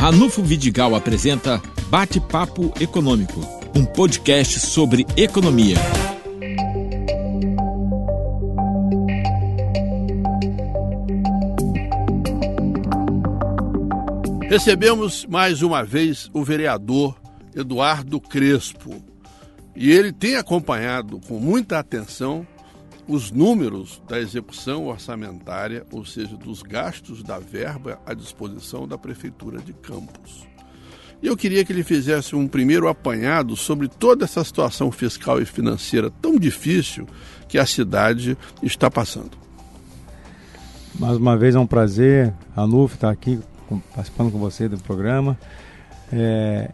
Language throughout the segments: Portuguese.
Ranulfo Vidigal apresenta Bate-Papo Econômico, um podcast sobre economia. Recebemos mais uma vez o vereador Eduardo Crespo e ele tem acompanhado com muita atenção os números da execução orçamentária, ou seja, dos gastos da verba à disposição da Prefeitura de Campos. E eu queria que ele fizesse um primeiro apanhado sobre toda essa situação fiscal e financeira tão difícil que a cidade está passando. Mais uma vez é um prazer, a NUF estar aqui participando com você do programa. É...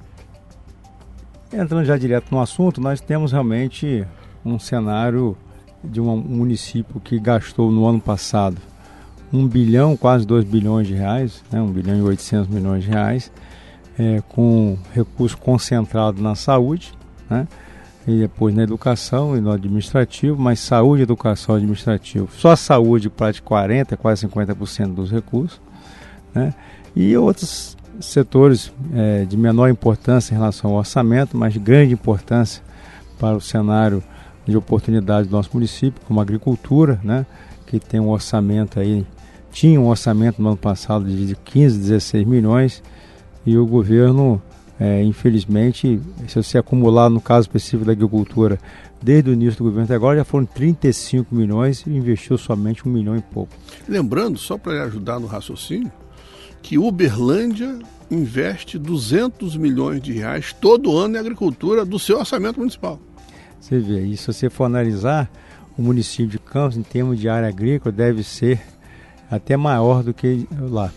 Entrando já direto no assunto, nós temos realmente um cenário de um município que gastou no ano passado 1 bilhão, quase 2 bilhões de reais, né, 1 bilhão e 800 milhões de reais, é, com recurso concentrado na saúde, né, e depois na educação e no administrativo, mas saúde, educação e administrativo. Só a saúde de 40%, quase 50% dos recursos, né, e outros setores é, de menor importância em relação ao orçamento, mas de grande importância para o cenário de oportunidade do nosso município, como a agricultura, né, que tem um orçamento aí, tinha um orçamento no ano passado de 15, 16 milhões, e o governo, é, infelizmente, se você acumular no caso específico da agricultura, desde o início do governo até agora já foram 35 milhões e investiu somente um milhão e pouco. Lembrando, só para ajudar no raciocínio, que Uberlândia investe 200 milhões de reais todo ano em agricultura do seu orçamento municipal. Você vê, e se você for analisar, o município de Campos, em termos de área agrícola, deve ser até maior do que lá.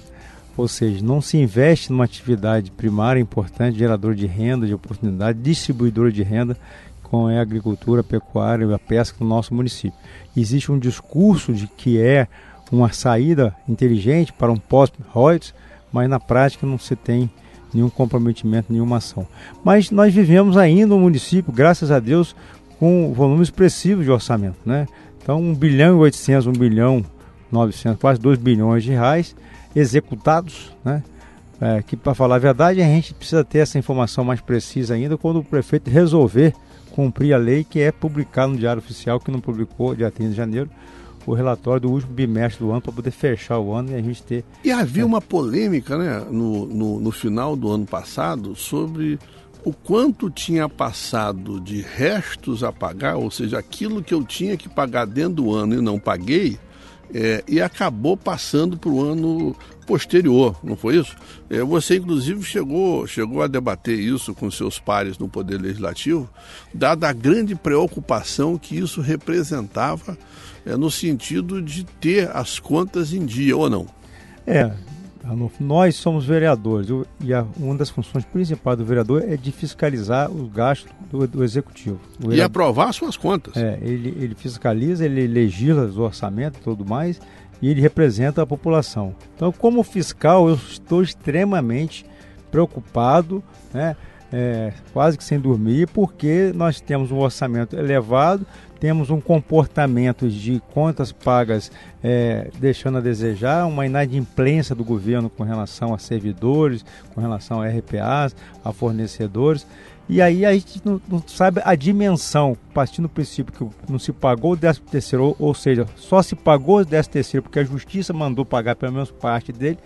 Ou seja, não se investe numa atividade primária importante, gerador de renda, de oportunidade, distribuidora de renda, com a agricultura, a pecuária e a pesca no nosso município. Existe um discurso de que é uma saída inteligente para um pós-Reuters, mas na prática não se tem nenhum comprometimento, nenhuma ação. Mas nós vivemos ainda um município, graças a Deus, com volume expressivo de orçamento, né? Então, 1 bilhão e 800, 1 bilhão 900, quase 2 bilhões de reais executados, né? É, que para falar a verdade, a gente precisa ter essa informação mais precisa ainda quando o prefeito resolver cumprir a lei que é publicar no Diário Oficial, que não publicou dia 30 de janeiro, o relatório do último bimestre do ano para poder fechar o ano e a gente ter. E havia é. uma polêmica né, no, no, no final do ano passado sobre o quanto tinha passado de restos a pagar, ou seja, aquilo que eu tinha que pagar dentro do ano e não paguei, é, e acabou passando para o ano posterior, não foi isso? É, você, inclusive, chegou, chegou a debater isso com seus pares no Poder Legislativo, dada a grande preocupação que isso representava é, no sentido de ter as contas em dia, ou não? É, nós somos vereadores e uma das funções principais do vereador é de fiscalizar os gastos do, do executivo. Vereador, e aprovar suas contas. É, ele, ele fiscaliza, ele legisla os orçamentos e tudo mais e ele representa a população. Então, como fiscal, eu estou extremamente preocupado, né? É, quase que sem dormir, porque nós temos um orçamento elevado, temos um comportamento de contas pagas é, deixando a desejar, uma inadimplência do governo com relação a servidores, com relação a RPAs, a fornecedores. E aí a gente não, não sabe a dimensão, partindo do princípio que não se pagou o 13 terceiro, ou, seja, só se pagou o 13 terceiro porque a justiça mandou pagar pelo menos parte dele.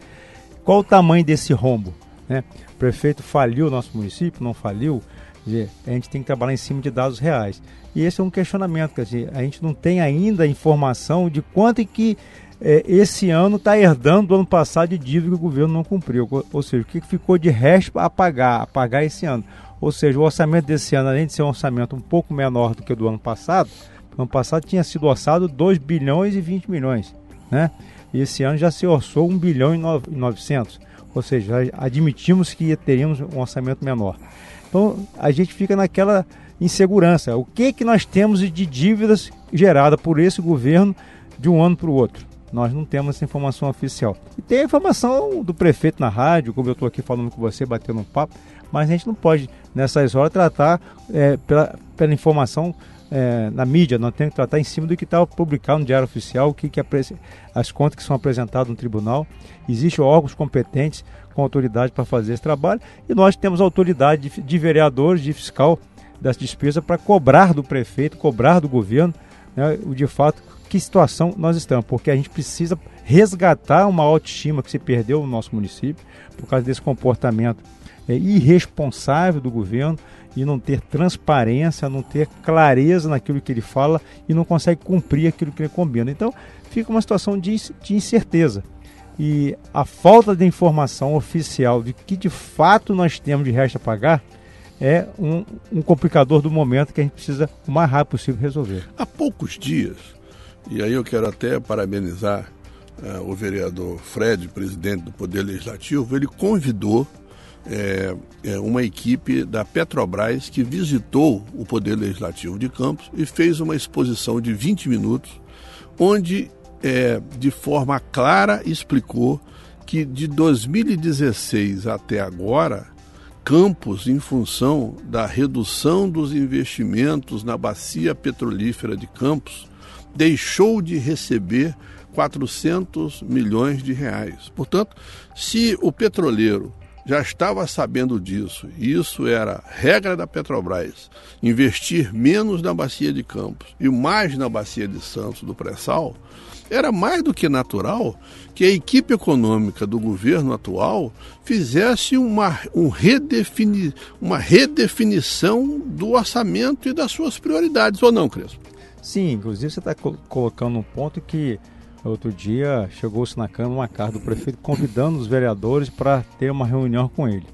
Qual o tamanho desse rombo? Né? O prefeito faliu o nosso município, não faliu? A gente tem que trabalhar em cima de dados reais. E esse é um questionamento, quer dizer, a gente não tem ainda informação de quanto é que é, esse ano está herdando do ano passado de dívida que o governo não cumpriu. Ou seja, o que ficou de resto a pagar, a pagar esse ano. Ou seja, o orçamento desse ano, além de ser um orçamento um pouco menor do que o do ano passado, no ano passado tinha sido orçado 2 bilhões e 20 milhões, né? E esse ano já se orçou 1 bilhão e 900. Ou seja, admitimos que teríamos um orçamento menor. Então, a gente fica naquela insegurança. O que que nós temos de dívidas gerada por esse governo de um ano para o outro? Nós não temos essa informação oficial. E tem a informação do prefeito na rádio, como eu estou aqui falando com você, batendo um papo, mas a gente não pode, nessas horas, tratar é, pela, pela informação é, na mídia, nós temos que tratar em cima do que está publicado no Diário Oficial, o que, que as contas que são apresentadas no tribunal. Existem órgãos competentes, com autoridade para fazer esse trabalho. E nós temos autoridade de, de vereadores, de fiscal das despesas para cobrar do prefeito, cobrar do governo, né, de fato, que situação nós estamos, porque a gente precisa resgatar uma autoestima que se perdeu no nosso município por causa desse comportamento é, irresponsável do governo e não ter transparência, não ter clareza naquilo que ele fala e não consegue cumprir aquilo que ele combina. Então fica uma situação de, de incerteza. E a falta de informação oficial de que de fato nós temos de resto a pagar é um, um complicador do momento que a gente precisa o mais rápido possível resolver. Há poucos dias, e aí eu quero até parabenizar uh, o vereador Fred, presidente do Poder Legislativo, ele convidou é, é, uma equipe da Petrobras que visitou o Poder Legislativo de Campos e fez uma exposição de 20 minutos, onde, é, de forma clara, explicou que de 2016 até agora, Campos, em função da redução dos investimentos na bacia petrolífera de Campos, deixou de receber 400 milhões de reais. Portanto, se o petroleiro já estava sabendo disso, isso era regra da Petrobras, investir menos na bacia de Campos e mais na bacia de Santos do pré-sal, era mais do que natural que a equipe econômica do governo atual fizesse uma, um redefini, uma redefinição do orçamento e das suas prioridades, ou não, Crespo? Sim, inclusive você está colocando um ponto que Outro dia chegou-se na Câmara uma carta do prefeito convidando os vereadores para ter uma reunião com ele.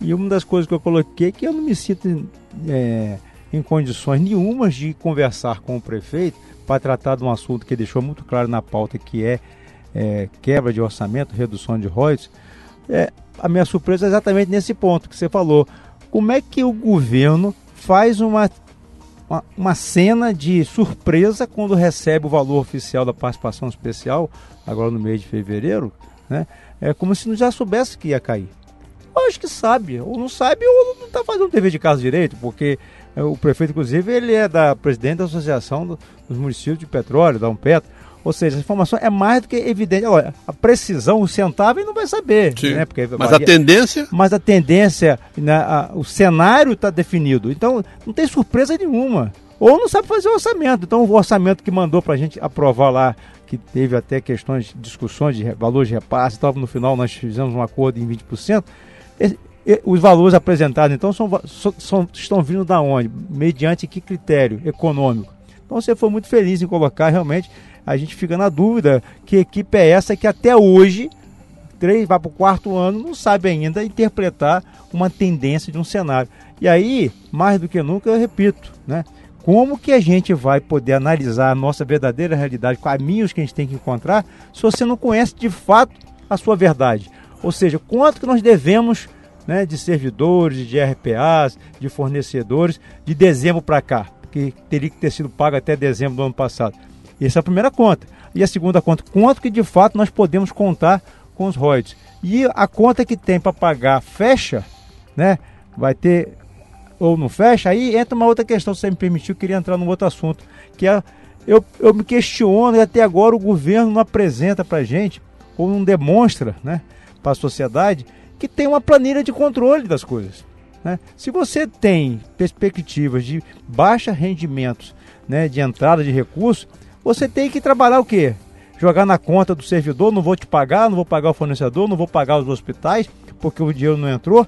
E uma das coisas que eu coloquei é que eu não me sinto é, em condições nenhumas de conversar com o prefeito para tratar de um assunto que deixou muito claro na pauta, que é, é quebra de orçamento, redução de royalties. É, a minha surpresa é exatamente nesse ponto que você falou. Como é que o governo faz uma uma, uma cena de surpresa quando recebe o valor oficial da participação especial, agora no mês de fevereiro, né? É como se não já soubesse que ia cair. Eu acho que sabe, ou não sabe, ou não está fazendo dever de casa direito, porque é, o prefeito, inclusive, ele é da presidente da Associação dos Municípios de Petróleo, da Umpetro. Ou seja, a informação é mais do que evidente. Olha, a precisão, o centavo, ele não vai saber. Sim. Né? Porque mas a tendência? Mas a tendência, né, a, o cenário está definido. Então, não tem surpresa nenhuma. Ou não sabe fazer o orçamento. Então, o orçamento que mandou para a gente aprovar lá, que teve até questões, discussões de valores de repasse, então, no final nós fizemos um acordo em 20%. Esse, os valores apresentados, então, são, são, estão vindo da onde? Mediante que critério econômico? Então, você foi muito feliz em colocar realmente a gente fica na dúvida que equipe é essa que até hoje, três, vai para o quarto ano, não sabe ainda interpretar uma tendência de um cenário. E aí, mais do que nunca, eu repito, né? Como que a gente vai poder analisar a nossa verdadeira realidade, caminhos que a gente tem que encontrar, se você não conhece de fato a sua verdade? Ou seja, quanto que nós devemos né, de servidores, de RPAs, de fornecedores, de dezembro para cá, que teria que ter sido pago até dezembro do ano passado. Essa é a primeira conta. E a segunda conta, quanto que de fato nós podemos contar com os royalties. E a conta que tem para pagar fecha, né? Vai ter ou não fecha, aí entra uma outra questão, se você me permitiu, eu queria entrar num outro assunto, que é eu, eu me questiono e até agora o governo não apresenta para gente ou não demonstra, né, para a sociedade que tem uma planilha de controle das coisas. Né? Se você tem perspectivas de baixa rendimentos, né, de entrada de recursos, você tem que trabalhar o quê? Jogar na conta do servidor, não vou te pagar, não vou pagar o fornecedor, não vou pagar os hospitais, porque o dinheiro não entrou.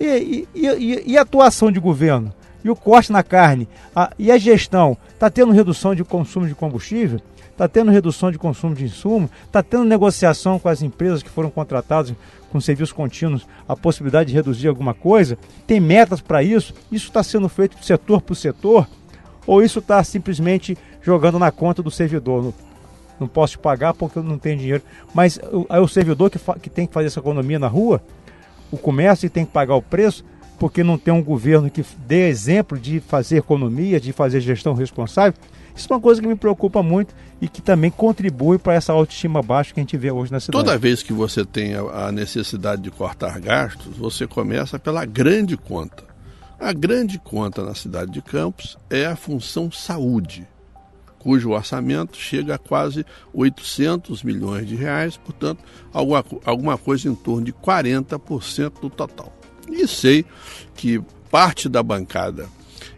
E, e, e, e a atuação de governo? E o corte na carne? A, e a gestão? Está tendo redução de consumo de combustível? Está tendo redução de consumo de insumo? Está tendo negociação com as empresas que foram contratadas com serviços contínuos, a possibilidade de reduzir alguma coisa? Tem metas para isso? Isso está sendo feito setor por setor? Ou isso está simplesmente jogando na conta do servidor? Não posso te pagar porque eu não tenho dinheiro. Mas é o servidor que, que tem que fazer essa economia na rua, o comércio tem que pagar o preço, porque não tem um governo que dê exemplo de fazer economia, de fazer gestão responsável. Isso é uma coisa que me preocupa muito e que também contribui para essa autoestima baixa que a gente vê hoje na cidade. Toda vez que você tem a necessidade de cortar gastos, você começa pela grande conta. A grande conta na cidade de Campos é a função saúde. Cujo orçamento chega a quase 800 milhões de reais, portanto, alguma, alguma coisa em torno de 40% do total. E sei que parte da bancada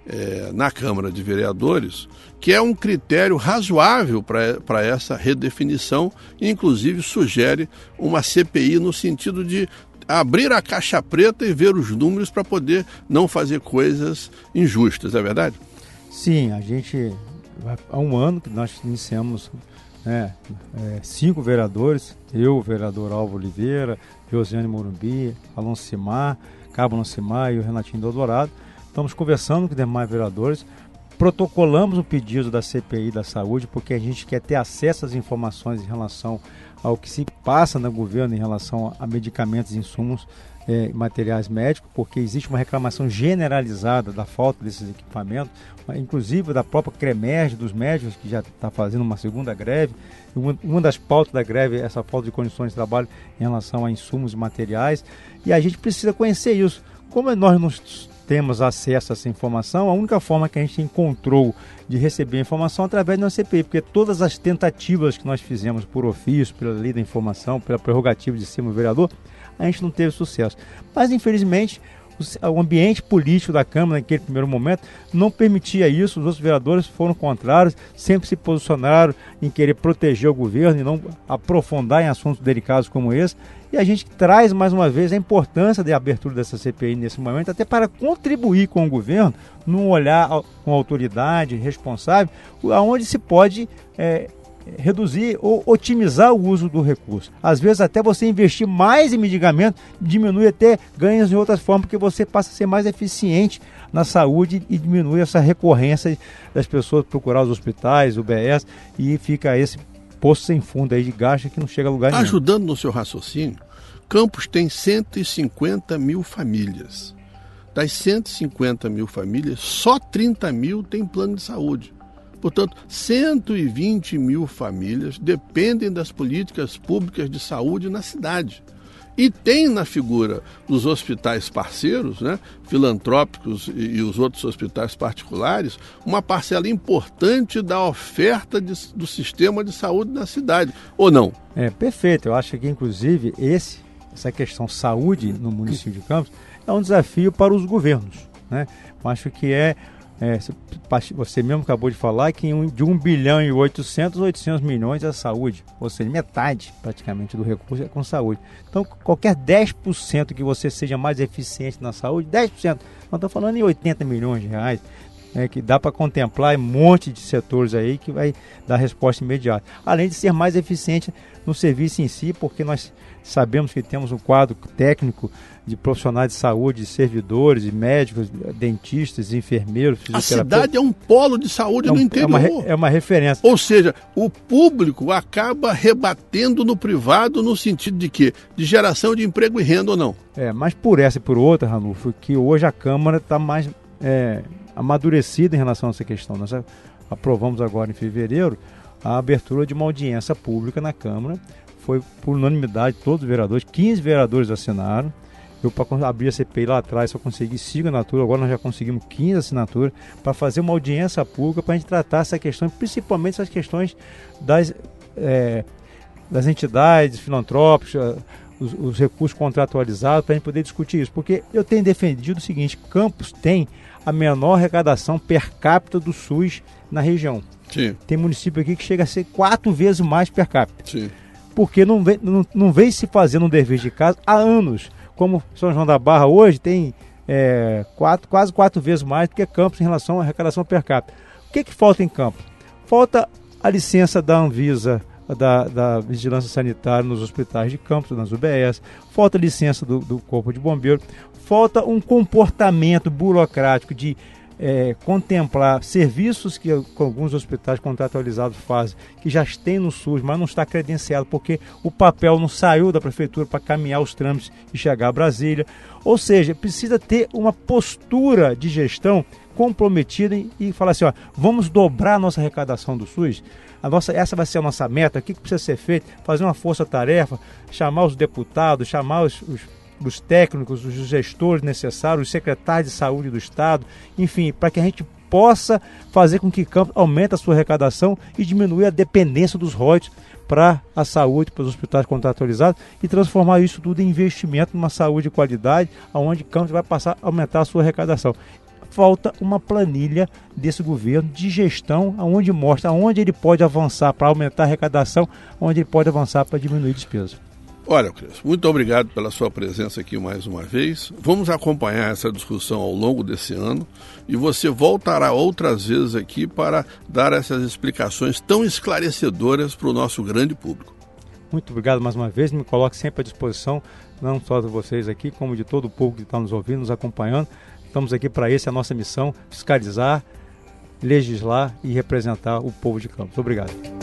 é, na Câmara de Vereadores que é um critério razoável para essa redefinição, inclusive sugere uma CPI no sentido de abrir a caixa preta e ver os números para poder não fazer coisas injustas, é verdade? Sim, a gente há um ano que nós iniciamos né, é, cinco vereadores, eu, o vereador Alvo Oliveira, Josiane Morumbi, Alonso Simar, Cabo Alonso e o Renatinho Dourado. Estamos conversando com os demais vereadores, protocolamos o pedido da CPI da saúde porque a gente quer ter acesso às informações em relação ao que se passa no governo em relação a medicamentos insumos é, materiais médicos, porque existe uma reclamação generalizada da falta desses equipamentos, inclusive da própria CREMERG, dos médicos, que já está fazendo uma segunda greve. Uma, uma das pautas da greve é essa falta de condições de trabalho em relação a insumos e materiais, e a gente precisa conhecer isso. Como nós não temos acesso a essa informação, a única forma que a gente encontrou de receber a informação é através do CPI, porque todas as tentativas que nós fizemos por ofício, pela lei da informação, pela prerrogativa de ser um vereador, a gente não teve sucesso. Mas, infelizmente, o ambiente político da Câmara naquele primeiro momento não permitia isso, os outros vereadores foram contrários, sempre se posicionaram em querer proteger o governo e não aprofundar em assuntos delicados como esse. E a gente traz mais uma vez a importância da abertura dessa CPI nesse momento, até para contribuir com o governo, num olhar com autoridade responsável, aonde se pode é, reduzir ou otimizar o uso do recurso. Às vezes até você investir mais em medicamento diminui até ganhos em outras formas, porque você passa a ser mais eficiente na saúde e diminui essa recorrência das pessoas procurar os hospitais, o BS, e fica esse poço sem fundo aí de gasto que não chega a lugar nenhum. Ajudando no seu raciocínio, Campos tem 150 mil famílias. Das 150 mil famílias, só 30 mil têm plano de saúde. Portanto, 120 mil famílias dependem das políticas públicas de saúde na cidade. E tem na figura dos hospitais parceiros, né, filantrópicos e, e os outros hospitais particulares, uma parcela importante da oferta de, do sistema de saúde na cidade, ou não? É perfeito. Eu acho que, inclusive, esse, essa questão saúde no município de Campos é um desafio para os governos. Né? Eu acho que é é, você mesmo acabou de falar que de 1 bilhão e 800, 800 milhões é saúde. Ou seja, metade praticamente do recurso é com saúde. Então, qualquer 10% que você seja mais eficiente na saúde, 10%, nós estamos falando em 80 milhões de reais, é, que dá para contemplar um monte de setores aí que vai dar resposta imediata. Além de ser mais eficiente no serviço em si, porque nós sabemos que temos um quadro técnico de profissionais de saúde, servidores, médicos, dentistas, enfermeiros, A cidade é um polo de saúde é um, no interior. É uma, é uma referência. Ou seja, o público acaba rebatendo no privado no sentido de que de geração de emprego e renda ou não. É, mas por essa e por outra, Ranulfo, que hoje a Câmara está mais é, amadurecida em relação a essa questão. Nós aprovamos agora em fevereiro a abertura de uma audiência pública na Câmara. Foi por unanimidade, todos os vereadores, 15 vereadores assinaram. Eu, para abrir a CPI lá atrás, só consegui 5 assinaturas, agora nós já conseguimos 15 assinaturas para fazer uma audiência pública para a gente tratar essa questão, principalmente essas questões das, é, das entidades filantrópicas, os, os recursos contratualizados, para a gente poder discutir isso. Porque eu tenho defendido o seguinte: Campos tem a menor arrecadação per capita do SUS na região. Sim. Tem município aqui que chega a ser quatro vezes mais per capita. Sim. Porque não vem, não, não vem se fazendo um dever de casa há anos como São João da Barra hoje tem é, quatro, quase quatro vezes mais do que Campos em relação à arrecadação per capita. O que, que falta em Campos? Falta a licença da Anvisa, da, da Vigilância Sanitária nos hospitais de Campos, nas UBS, falta licença do, do Corpo de Bombeiro, falta um comportamento burocrático de é, contemplar serviços que, alguns hospitais contratualizados fazem, que já tem no SUS, mas não está credenciado, porque o papel não saiu da prefeitura para caminhar os trâmites e chegar a Brasília. Ou seja, precisa ter uma postura de gestão comprometida e, e falar assim: ó, vamos dobrar a nossa arrecadação do SUS. A nossa, essa vai ser a nossa meta. O que, que precisa ser feito? Fazer uma força-tarefa, chamar os deputados, chamar os, os os técnicos, os gestores necessários, os secretários de saúde do Estado, enfim, para que a gente possa fazer com que Campos aumente a sua arrecadação e diminuir a dependência dos royalties para a saúde, para os hospitais contratualizados e transformar isso tudo em investimento numa saúde de qualidade, onde Campos vai passar a aumentar a sua arrecadação. Falta uma planilha desse governo de gestão, onde mostra onde ele pode avançar para aumentar a arrecadação, onde ele pode avançar para diminuir despesa. Olha, Cris, muito obrigado pela sua presença aqui mais uma vez. Vamos acompanhar essa discussão ao longo desse ano e você voltará outras vezes aqui para dar essas explicações tão esclarecedoras para o nosso grande público. Muito obrigado mais uma vez, me coloque sempre à disposição, não só de vocês aqui, como de todo o povo que está nos ouvindo, nos acompanhando. Estamos aqui para isso, a nossa missão, fiscalizar, legislar e representar o povo de Campos. Obrigado.